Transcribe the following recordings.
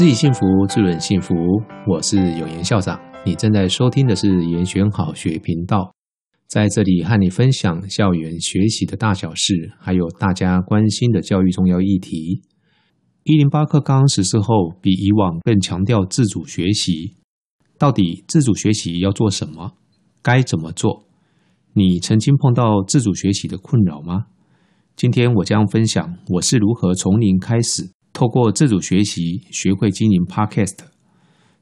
自己幸福，自人幸福。我是有言校长，你正在收听的是言选好学频道，在这里和你分享校园学习的大小事，还有大家关心的教育重要议题。一零八课纲实施后，比以往更强调自主学习。到底自主学习要做什么？该怎么做？你曾经碰到自主学习的困扰吗？今天我将分享我是如何从零开始。透过自主学习，学会经营 Podcast。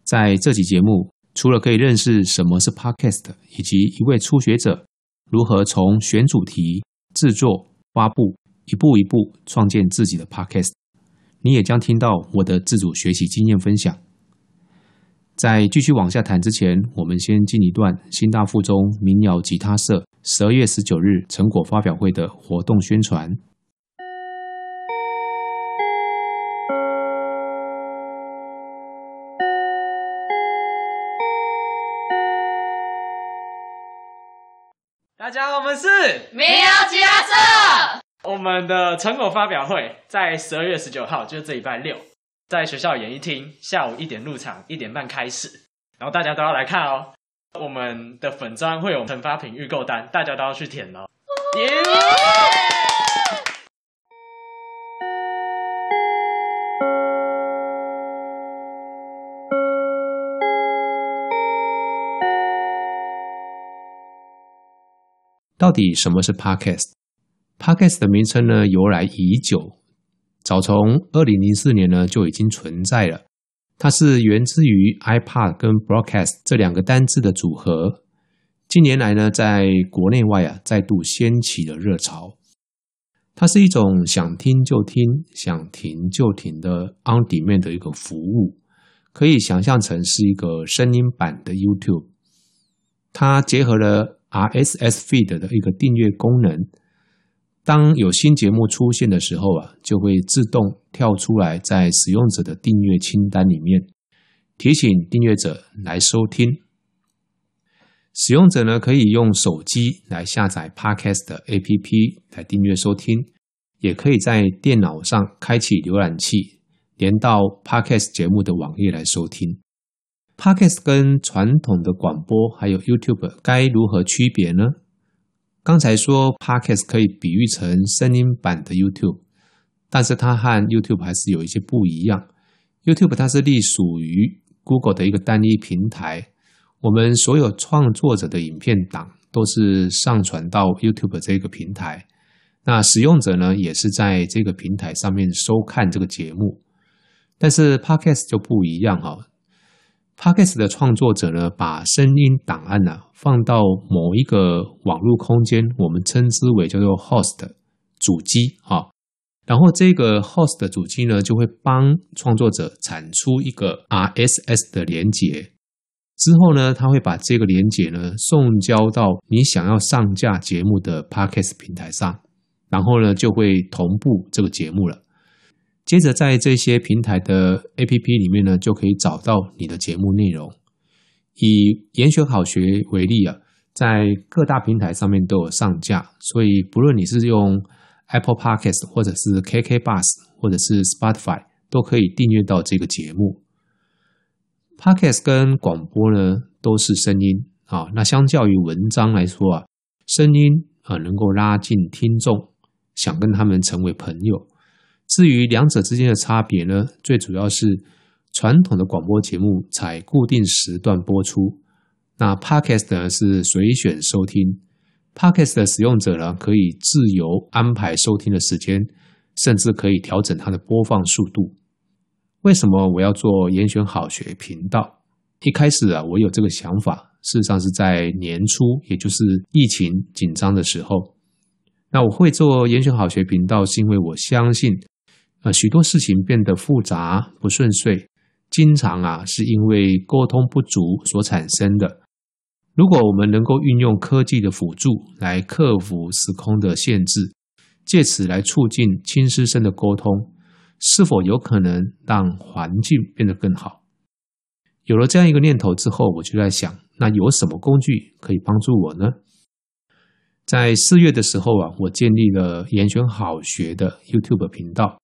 在这期节目，除了可以认识什么是 Podcast，以及一位初学者如何从选主题、制作、发布，一步一步创建自己的 Podcast，你也将听到我的自主学习经验分享。在继续往下谈之前，我们先进一段新大附中民谣吉他社十二月十九日成果发表会的活动宣传。们是民谣吉他社。我们的成果发表会在十二月十九号，就是这礼拜六，在学校演艺厅，下午一点入场，一点半开始。然后大家都要来看哦。我们的粉砖会有成发品预购单，大家都要去填哦。耶！到底什么是 Podcast？Podcast 的名称呢，由来已久，早从二零零四年呢就已经存在了。它是源自于 iPod 跟 Broadcast 这两个单字的组合。近年来呢，在国内外啊再度掀起了热潮。它是一种想听就听、想停就停的 On Demand 的一个服务，可以想象成是一个声音版的 YouTube。它结合了 RSS feed 的一个订阅功能，当有新节目出现的时候啊，就会自动跳出来，在使用者的订阅清单里面提醒订阅者来收听。使用者呢，可以用手机来下载 Podcast 的 APP 来订阅收听，也可以在电脑上开启浏览器，连到 Podcast 节目的网页来收听。Podcast 跟传统的广播还有 YouTube 该如何区别呢？刚才说 Podcast 可以比喻成声音版的 YouTube，但是它和 YouTube 还是有一些不一样。YouTube 它是隶属于 Google 的一个单一平台，我们所有创作者的影片档都是上传到 YouTube 这个平台，那使用者呢也是在这个平台上面收看这个节目，但是 Podcast 就不一样哈。Podcast 的创作者呢，把声音档案呢、放到某一个网络空间，我们称之为叫做 host 主机啊。然后这个 host 主机呢，就会帮创作者产出一个 RSS 的连接。之后呢，他会把这个连接呢送交到你想要上架节目的 Podcast 平台上，然后呢就会同步这个节目了。接着，在这些平台的 APP 里面呢，就可以找到你的节目内容。以严选好学为例啊，在各大平台上面都有上架，所以不论你是用 Apple Podcast 或者是 KK Bus，或者是 Spotify，都可以订阅到这个节目。Podcast 跟广播呢都是声音啊，那相较于文章来说啊，声音啊能够拉近听众，想跟他们成为朋友。至于两者之间的差别呢，最主要是传统的广播节目采固定时段播出，那 Podcast 呢是随选收听。Podcast 的使用者呢可以自由安排收听的时间，甚至可以调整它的播放速度。为什么我要做严选好学频道？一开始啊，我有这个想法，事实上是在年初，也就是疫情紧张的时候。那我会做严选好学频道，是因为我相信。呃，许多事情变得复杂不顺遂，经常啊是因为沟通不足所产生的。如果我们能够运用科技的辅助来克服时空的限制，借此来促进亲师生的沟通，是否有可能让环境变得更好？有了这样一个念头之后，我就在想，那有什么工具可以帮助我呢？在四月的时候啊，我建立了严选好学的 YouTube 频道。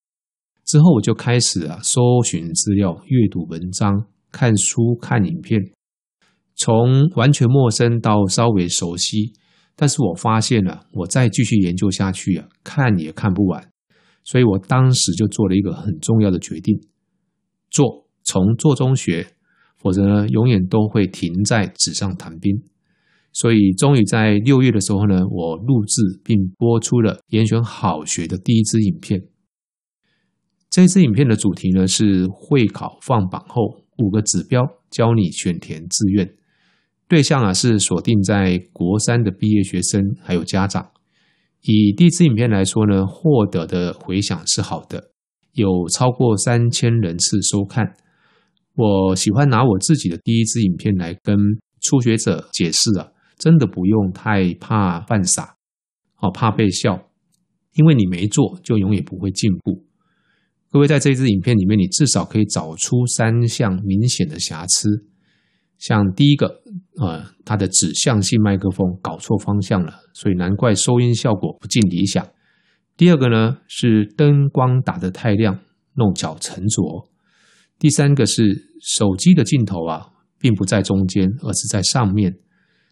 之后我就开始啊搜寻资料、阅读文章、看书、看影片，从完全陌生到稍微熟悉。但是我发现了啊，我再继续研究下去啊，看也看不完。所以我当时就做了一个很重要的决定：做，从做中学，否则呢，永远都会停在纸上谈兵。所以，终于在六月的时候呢，我录制并播出了严选好学的第一支影片。这支影片的主题呢是会考放榜后五个指标，教你选填志愿。对象啊是锁定在国三的毕业学生还有家长。以第一支影片来说呢，获得的回响是好的，有超过三千人次收看。我喜欢拿我自己的第一支影片来跟初学者解释啊，真的不用太怕犯傻，好怕被笑，因为你没做就永远不会进步。各位在这支影片里面，你至少可以找出三项明显的瑕疵。像第一个，呃，它的指向性麦克风搞错方向了，所以难怪收音效果不尽理想。第二个呢，是灯光打得太亮，弄巧成拙。第三个是手机的镜头啊，并不在中间，而是在上面。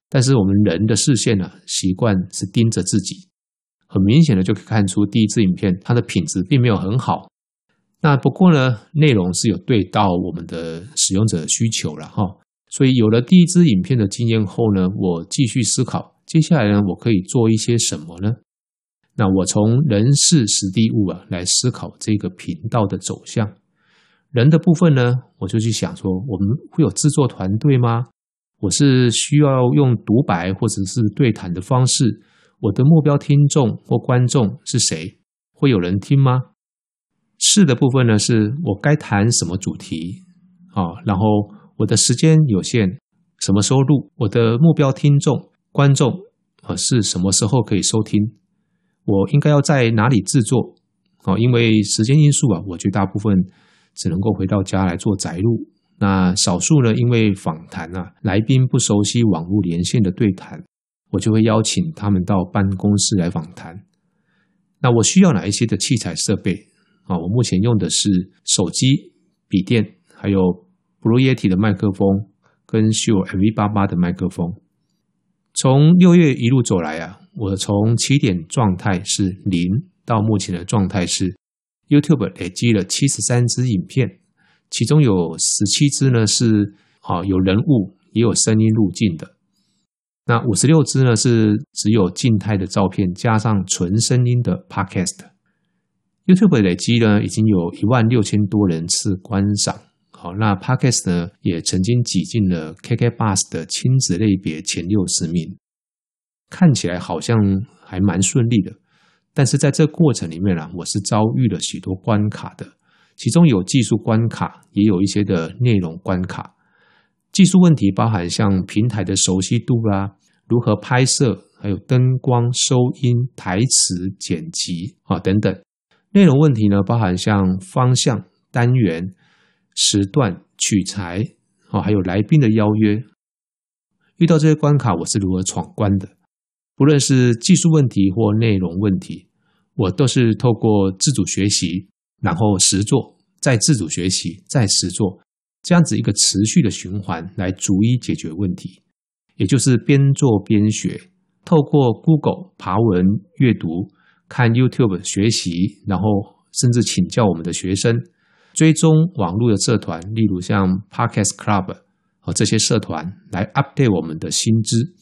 但是我们人的视线呢，习惯是盯着自己，很明显的就可以看出第一支影片它的品质并没有很好。那不过呢，内容是有对到我们的使用者需求了哈。所以有了第一支影片的经验后呢，我继续思考，接下来呢，我可以做一些什么呢？那我从人事时地物啊来思考这个频道的走向。人的部分呢，我就去想说，我们会有制作团队吗？我是需要用独白或者是对谈的方式？我的目标听众或观众是谁？会有人听吗？事的部分呢，是我该谈什么主题？啊，然后。我的时间有限，什么时候录？我的目标听众、观众，啊，是什么时候可以收听？我应该要在哪里制作？哦，因为时间因素啊，我绝大部分只能够回到家来做宅录。那少数呢，因为访谈啊，来宾不熟悉网络连线的对谈，我就会邀请他们到办公室来访谈。那我需要哪一些的器材设备？啊，我目前用的是手机、笔电，还有。Blue Yeti 的麦克风跟 Shure MV88 的麦克风，从六月一路走来啊，我从起点状态是零到目前的状态是 YouTube 累积了七十三支影片，其中有十七支呢是啊有人物也有声音路径的，那五十六支呢是只有静态的照片加上纯声音的 Podcast。YouTube 累积呢已经有一万六千多人次观赏。好，那 Podcast 呢也曾经挤进了 KKBus 的亲子类别前六十名，看起来好像还蛮顺利的。但是在这过程里面啊，我是遭遇了许多关卡的，其中有技术关卡，也有一些的内容关卡。技术问题包含像平台的熟悉度啦、如何拍摄，还有灯光、收音、台词、剪辑啊等等。内容问题呢，包含像方向、单元。时段取材，哦，还有来宾的邀约，遇到这些关卡，我是如何闯关的？不论是技术问题或内容问题，我都是透过自主学习，然后实做，再自主学习，再实做，这样子一个持续的循环来逐一解决问题。也就是边做边学，透过 Google 爬文、阅读、看 YouTube 学习，然后甚至请教我们的学生。追踪网络的社团，例如像 Podcast Club 和这些社团，来 update 我们的新知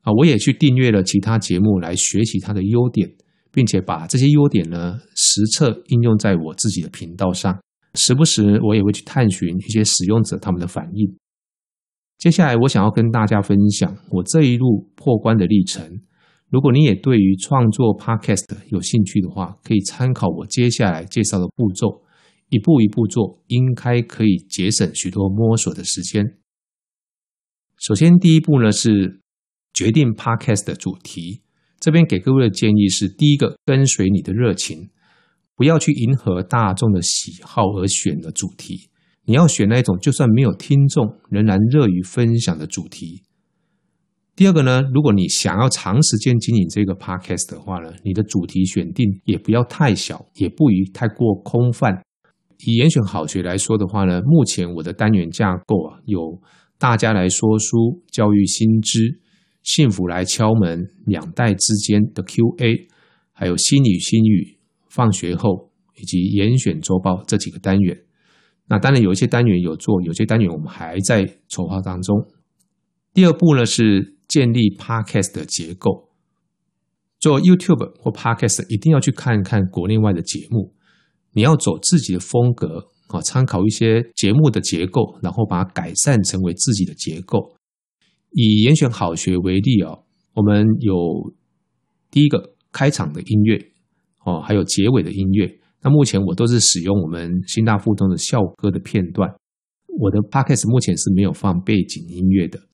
啊。我也去订阅了其他节目来学习它的优点，并且把这些优点呢实测应用在我自己的频道上。时不时我也会去探寻一些使用者他们的反应。接下来我想要跟大家分享我这一路破关的历程。如果你也对于创作 Podcast 有兴趣的话，可以参考我接下来介绍的步骤。一步一步做，应该可以节省许多摸索的时间。首先，第一步呢是决定 Podcast 的主题。这边给各位的建议是：第一个，跟随你的热情，不要去迎合大众的喜好而选的主题。你要选那种就算没有听众，仍然乐于分享的主题。第二个呢，如果你想要长时间经营这个 podcast 的话呢，你的主题选定也不要太小，也不宜太过空泛。以严选好学来说的话呢，目前我的单元架构啊，有大家来说书、教育新知、幸福来敲门、两代之间的 Q&A，还有心语心语、放学后以及严选周报这几个单元。那当然有一些单元有做，有些单元我们还在筹划当中。第二步呢是。建立 Podcast 的结构，做 YouTube 或 Podcast 一定要去看看国内外的节目。你要走自己的风格啊，参考一些节目的结构，然后把它改善成为自己的结构。以严选好学为例啊，我们有第一个开场的音乐哦，还有结尾的音乐。那目前我都是使用我们新大附中的校歌的片段。我的 Podcast 目前是没有放背景音乐的。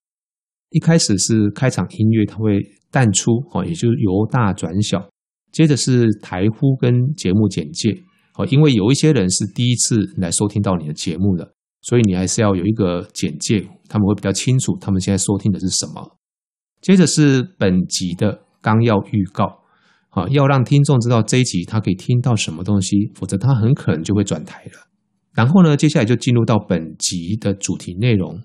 一开始是开场音乐，它会淡出，哦，也就是由大转小。接着是台呼跟节目简介，哦，因为有一些人是第一次来收听到你的节目的，所以你还是要有一个简介，他们会比较清楚他们现在收听的是什么。接着是本集的纲要预告，啊，要让听众知道这一集他可以听到什么东西，否则他很可能就会转台了。然后呢，接下来就进入到本集的主题内容，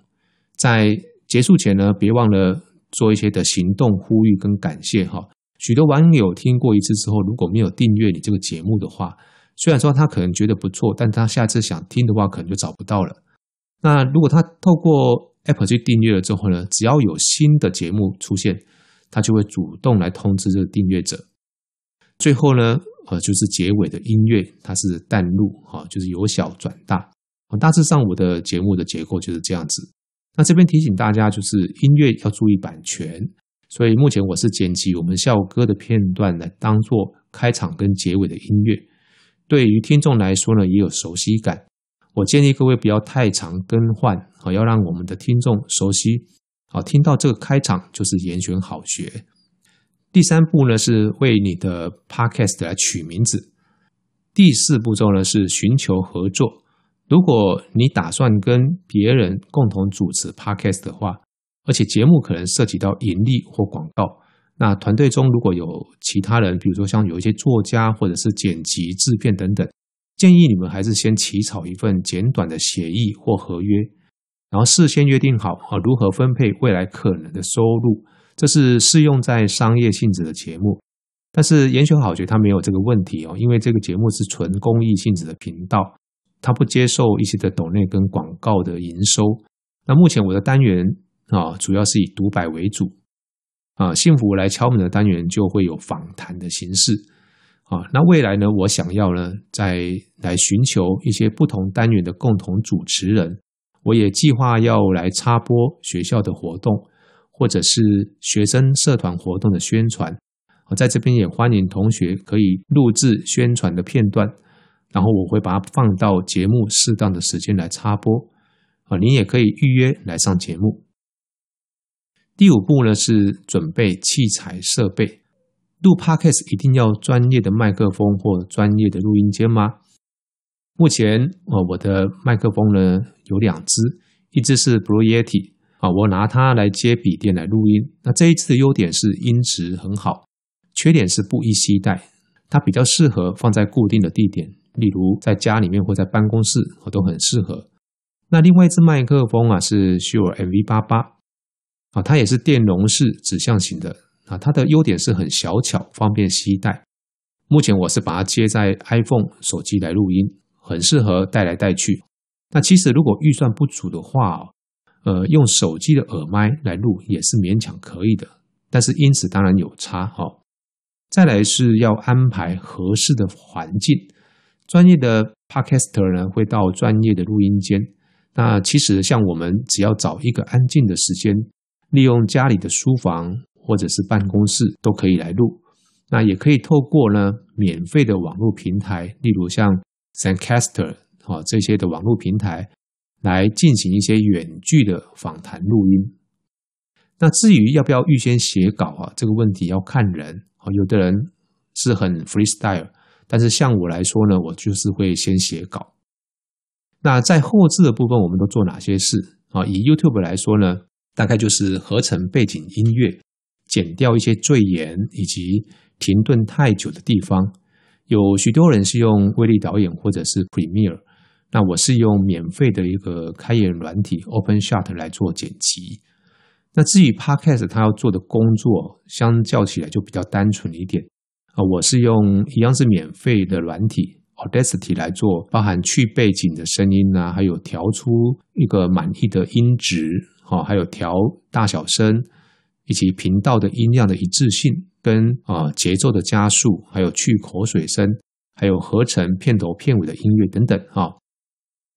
在。结束前呢，别忘了做一些的行动呼吁跟感谢哈。许多网友听过一次之后，如果没有订阅你这个节目的话，虽然说他可能觉得不错，但他下次想听的话，可能就找不到了。那如果他透过 App 去订阅了之后呢，只要有新的节目出现，他就会主动来通知这个订阅者。最后呢，呃，就是结尾的音乐，它是淡入哈，就是由小转大。大致上我的节目的结构就是这样子。那这边提醒大家，就是音乐要注意版权，所以目前我是剪辑我们校歌的片段来当做开场跟结尾的音乐，对于听众来说呢，也有熟悉感。我建议各位不要太常更换，啊，要让我们的听众熟悉。好，听到这个开场就是严选好学。第三步呢是为你的 podcast 来取名字，第四步骤呢是寻求合作。如果你打算跟别人共同主持 Podcast 的话，而且节目可能涉及到盈利或广告，那团队中如果有其他人，比如说像有一些作家或者是剪辑制片等等，建议你们还是先起草一份简短的协议或合约，然后事先约定好啊如何分配未来可能的收入，这是适用在商业性质的节目。但是严选好学它没有这个问题哦，因为这个节目是纯公益性质的频道。他不接受一些的抖内跟广告的营收。那目前我的单元啊，主要是以独白为主啊。幸福来敲门的单元就会有访谈的形式啊。那未来呢，我想要呢，再来寻求一些不同单元的共同主持人。我也计划要来插播学校的活动，或者是学生社团活动的宣传。我在这边也欢迎同学可以录制宣传的片段。然后我会把它放到节目适当的时间来插播，啊，您也可以预约来上节目。第五步呢是准备器材设备，录 Podcast 一定要专业的麦克风或专业的录音间吗？目前啊，我的麦克风呢有两支，一支是 Blue Yeti 啊，我拿它来接笔电来录音。那这一次的优点是音质很好，缺点是不易携带，它比较适合放在固定的地点。例如在家里面或在办公室，我都很适合。那另外一支麦克风啊是 Shure MV88 啊，它也是电容式指向型的啊，它的优点是很小巧，方便携带。目前我是把它接在 iPhone 手机来录音，很适合带来带去。那其实如果预算不足的话，呃，用手机的耳麦来录也是勉强可以的，但是因此当然有差哈。再来是要安排合适的环境。专业的 Podcaster 呢，会到专业的录音间。那其实像我们只要找一个安静的时间，利用家里的书房或者是办公室都可以来录。那也可以透过呢免费的网络平台，例如像 Zencaster 啊这些的网络平台，来进行一些远距的访谈录音。那至于要不要预先写稿啊，这个问题要看人啊，有的人是很 freestyle。但是像我来说呢，我就是会先写稿。那在后制的部分，我们都做哪些事啊？以 YouTube 来说呢，大概就是合成背景音乐，剪掉一些赘言以及停顿太久的地方。有许多人是用威力导演或者是 Premiere，那我是用免费的一个开眼软体 OpenShot 来做剪辑。那至于 Podcast，它要做的工作相较起来就比较单纯一点啊。我是用一样是免费的软体 Audacity 来做，包含去背景的声音啊，还有调出一个满意的音质，哈，还有调大小声，以及频道的音量的一致性，跟啊节奏的加速，还有去口水声，还有合成片头片尾的音乐等等，哈。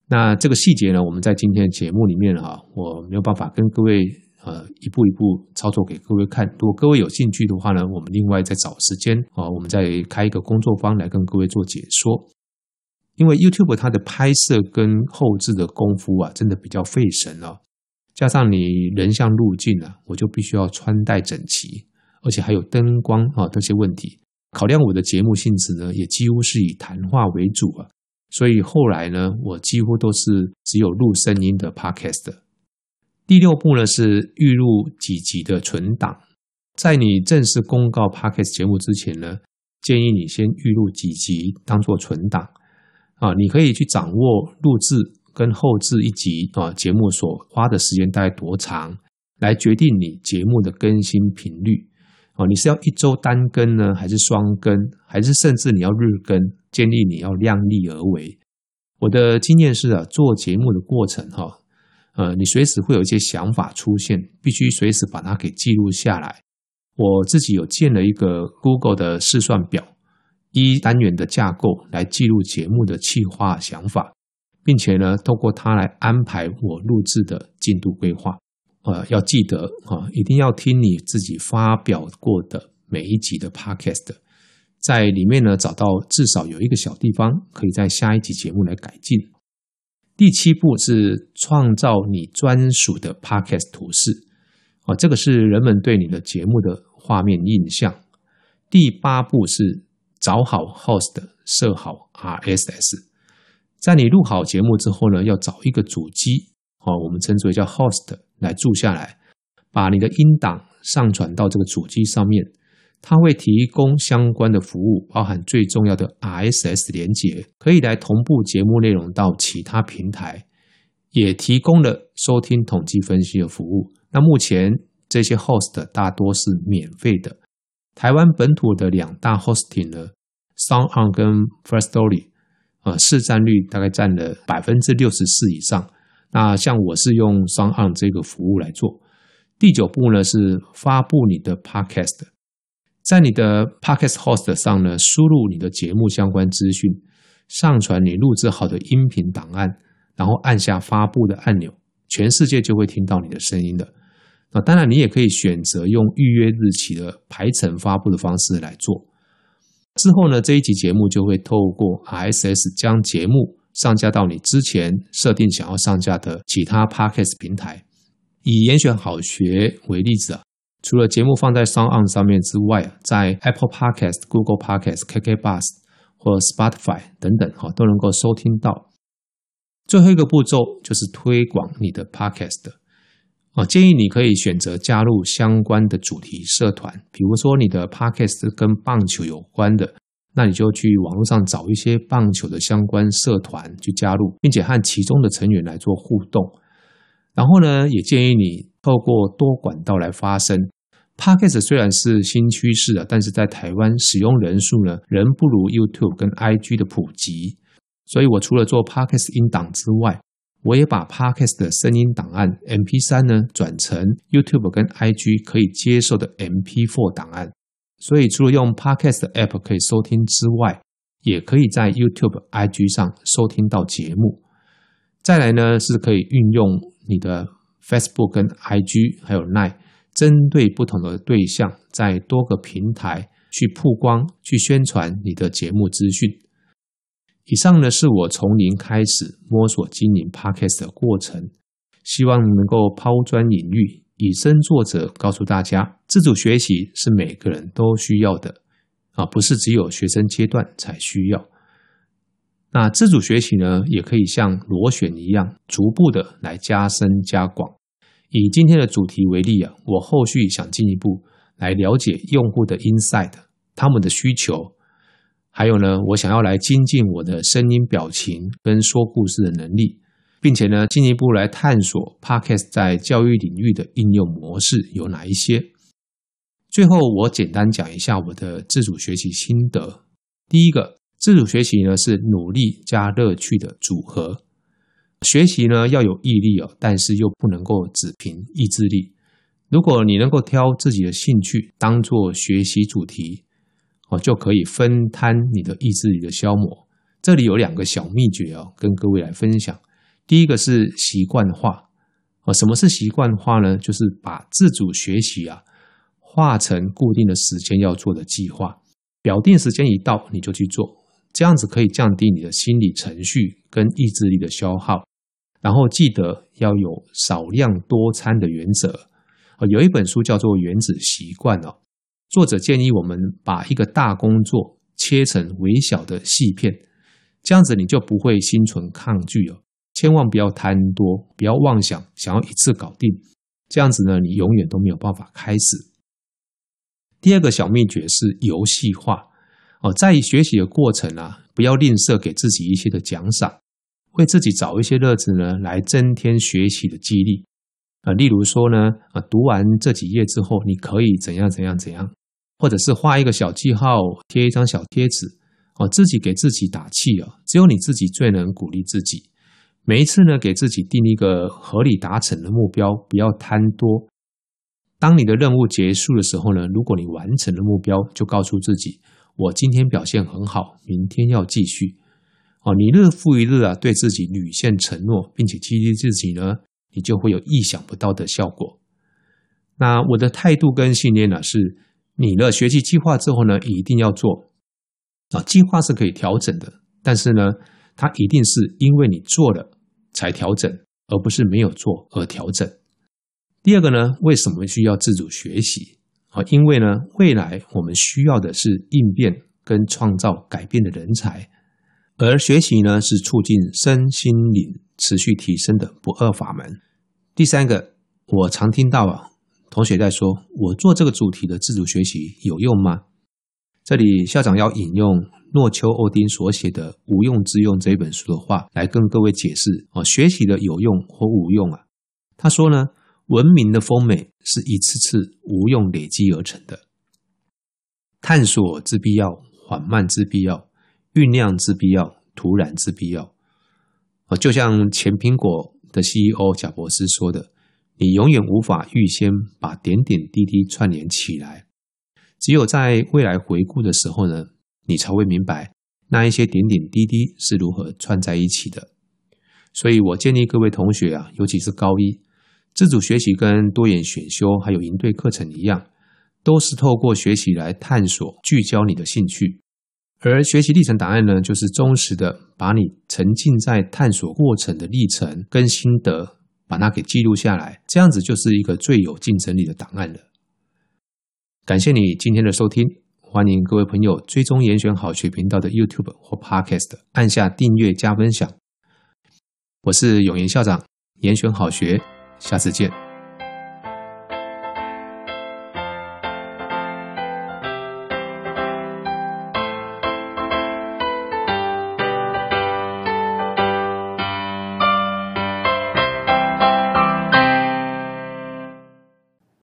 那这个细节呢，我们在今天的节目里面啊，我没有办法跟各位。呃，一步一步操作给各位看。如果各位有兴趣的话呢，我们另外再找时间啊，我们再开一个工作坊来跟各位做解说。因为 YouTube 它的拍摄跟后置的功夫啊，真的比较费神哦。加上你人像路径啊，我就必须要穿戴整齐，而且还有灯光啊这些问题。考量我的节目性质呢，也几乎是以谈话为主啊，所以后来呢，我几乎都是只有录声音的 Podcast。第六步呢，是预录几集的存档，在你正式公告 Podcast 节目之前呢，建议你先预录几集当做存档啊，你可以去掌握录制跟后置一集啊节目所花的时间大概多长，来决定你节目的更新频率啊，你是要一周单更呢，还是双更，还是甚至你要日更？建议你要量力而为。我的经验是啊，做节目的过程哈。呃，你随时会有一些想法出现，必须随时把它给记录下来。我自己有建了一个 Google 的试算表，一单元的架构来记录节目的企划想法，并且呢，透过它来安排我录制的进度规划。呃，要记得啊，一定要听你自己发表过的每一集的 Podcast，在里面呢，找到至少有一个小地方，可以在下一集节目来改进。第七步是创造你专属的 Podcast 图示，哦，这个是人们对你的节目的画面印象。第八步是找好 Host，设好 RSS。在你录好节目之后呢，要找一个主机，哦，我们称之为叫 Host 来注下来，把你的音档上传到这个主机上面。它会提供相关的服务，包含最重要的 RSS 连接，可以来同步节目内容到其他平台，也提供了收听统计分析的服务。那目前这些 host 大多是免费的。台湾本土的两大 hosting 呢，SoundOn 跟 First Story，呃，市占率大概占了百分之六十四以上。那像我是用 SoundOn 这个服务来做。第九步呢是发布你的 Podcast。在你的 Podcast Host 上呢，输入你的节目相关资讯，上传你录制好的音频档案，然后按下发布的按钮，全世界就会听到你的声音了。那当然，你也可以选择用预约日期的排程发布的方式来做。之后呢，这一集节目就会透过 RSS 将节目上架到你之前设定想要上架的其他 Podcast 平台。以严选好学为例子啊。除了节目放在 SoundOn 上面之外，在 Apple Podcast、Google Podcast、KK Bus 或 Spotify 等等，哈，都能够收听到。最后一个步骤就是推广你的 Podcast，啊，建议你可以选择加入相关的主题社团，比如说你的 Podcast 跟棒球有关的，那你就去网络上找一些棒球的相关社团去加入，并且和其中的成员来做互动。然后呢，也建议你透过多管道来发声。Podcast 虽然是新趋势啊，但是在台湾使用人数呢，仍不如 YouTube 跟 IG 的普及。所以我除了做 Podcast 音档之外，我也把 Podcast 的声音档案 MP3 呢转成 YouTube 跟 IG 可以接受的 MP4 档案。所以除了用 Podcast 的 App 可以收听之外，也可以在 YouTube、IG 上收听到节目。再来呢，是可以运用你的 Facebook 跟 IG 还有 Line，针对不同的对象，在多个平台去曝光、去宣传你的节目资讯。以上呢，是我从零开始摸索经营 Podcast 的过程，希望能够抛砖引玉，以身作则，告诉大家，自主学习是每个人都需要的啊，不是只有学生阶段才需要。那自主学习呢，也可以像螺旋一样，逐步的来加深加广，以今天的主题为例啊，我后续想进一步来了解用户的 insight，他们的需求，还有呢，我想要来精进我的声音、表情跟说故事的能力，并且呢，进一步来探索 Podcast 在教育领域的应用模式有哪一些。最后，我简单讲一下我的自主学习心得。第一个，自主学习呢是努力加乐趣的组合。学习呢要有毅力哦，但是又不能够只凭意志力。如果你能够挑自己的兴趣当做学习主题，哦，就可以分摊你的意志力的消磨。这里有两个小秘诀哦，跟各位来分享。第一个是习惯化哦，什么是习惯化呢？就是把自主学习啊化成固定的时间要做的计划，表定时间一到你就去做，这样子可以降低你的心理程序跟意志力的消耗。然后记得要有少量多餐的原则。有一本书叫做《原子习惯》哦，作者建议我们把一个大工作切成微小的细片，这样子你就不会心存抗拒哦。千万不要贪多，不要妄想想要一次搞定，这样子呢，你永远都没有办法开始。第二个小秘诀是游戏化哦，在学习的过程啊，不要吝啬给自己一些的奖赏。为自己找一些乐子呢，来增添学习的激励啊。例如说呢，啊，读完这几页之后，你可以怎样怎样怎样，或者是画一个小记号，贴一张小贴纸，哦，自己给自己打气啊。只有你自己最能鼓励自己。每一次呢，给自己定一个合理达成的目标，不要贪多。当你的任务结束的时候呢，如果你完成了目标，就告诉自己，我今天表现很好，明天要继续。哦，你日复一日啊，对自己履现承诺，并且激励自己呢，你就会有意想不到的效果。那我的态度跟信念呢，是你的学习计划之后呢，一定要做。啊，计划是可以调整的，但是呢，它一定是因为你做了才调整，而不是没有做而调整。第二个呢，为什么需要自主学习？啊，因为呢，未来我们需要的是应变跟创造改变的人才。而学习呢，是促进身心灵持续提升的不二法门。第三个，我常听到啊，同学在说，我做这个主题的自主学习有用吗？这里校长要引用诺丘欧丁所写的《无用之用》这本书的话，来跟各位解释啊，学习的有用或无用啊。他说呢，文明的丰美是一次次无用累积而成的，探索之必要，缓慢之必要。酝酿之必要，土壤之必要。啊，就像前苹果的 CEO 贾伯斯说的：“你永远无法预先把点点滴滴串联起来，只有在未来回顾的时候呢，你才会明白那一些点点滴滴是如何串在一起的。”所以，我建议各位同学啊，尤其是高一，自主学习跟多元选修还有营队课程一样，都是透过学习来探索、聚焦你的兴趣。而学习历程档案呢，就是忠实的把你沉浸在探索过程的历程跟心得，把它给记录下来，这样子就是一个最有竞争力的档案了。感谢你今天的收听，欢迎各位朋友追踪严选好学频道的 YouTube 或 Podcast，按下订阅加分享。我是永言校长，严选好学，下次见。